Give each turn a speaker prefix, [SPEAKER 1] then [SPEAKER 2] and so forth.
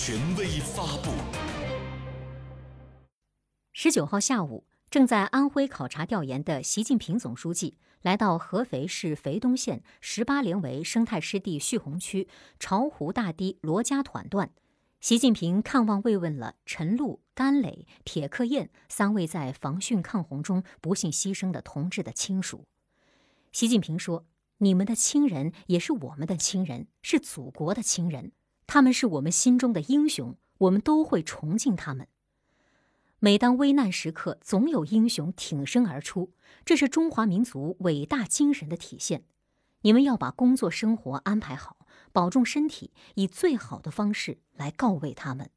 [SPEAKER 1] 权威发布。
[SPEAKER 2] 十九号下午，正在安徽考察调研的习近平总书记来到合肥市肥东县十八连围生态湿地蓄洪区巢湖大堤罗家团段。习近平看望慰问了陈露、甘磊、铁克燕三位在防汛抗洪中不幸牺牲的同志的亲属。习近平说：“你们的亲人也是我们的亲人，是祖国的亲人，他们是我们心中的英雄，我们都会崇敬他们。每当危难时刻，总有英雄挺身而出，这是中华民族伟大精神的体现。你们要把工作生活安排好。”保重身体，以最好的方式来告慰他们。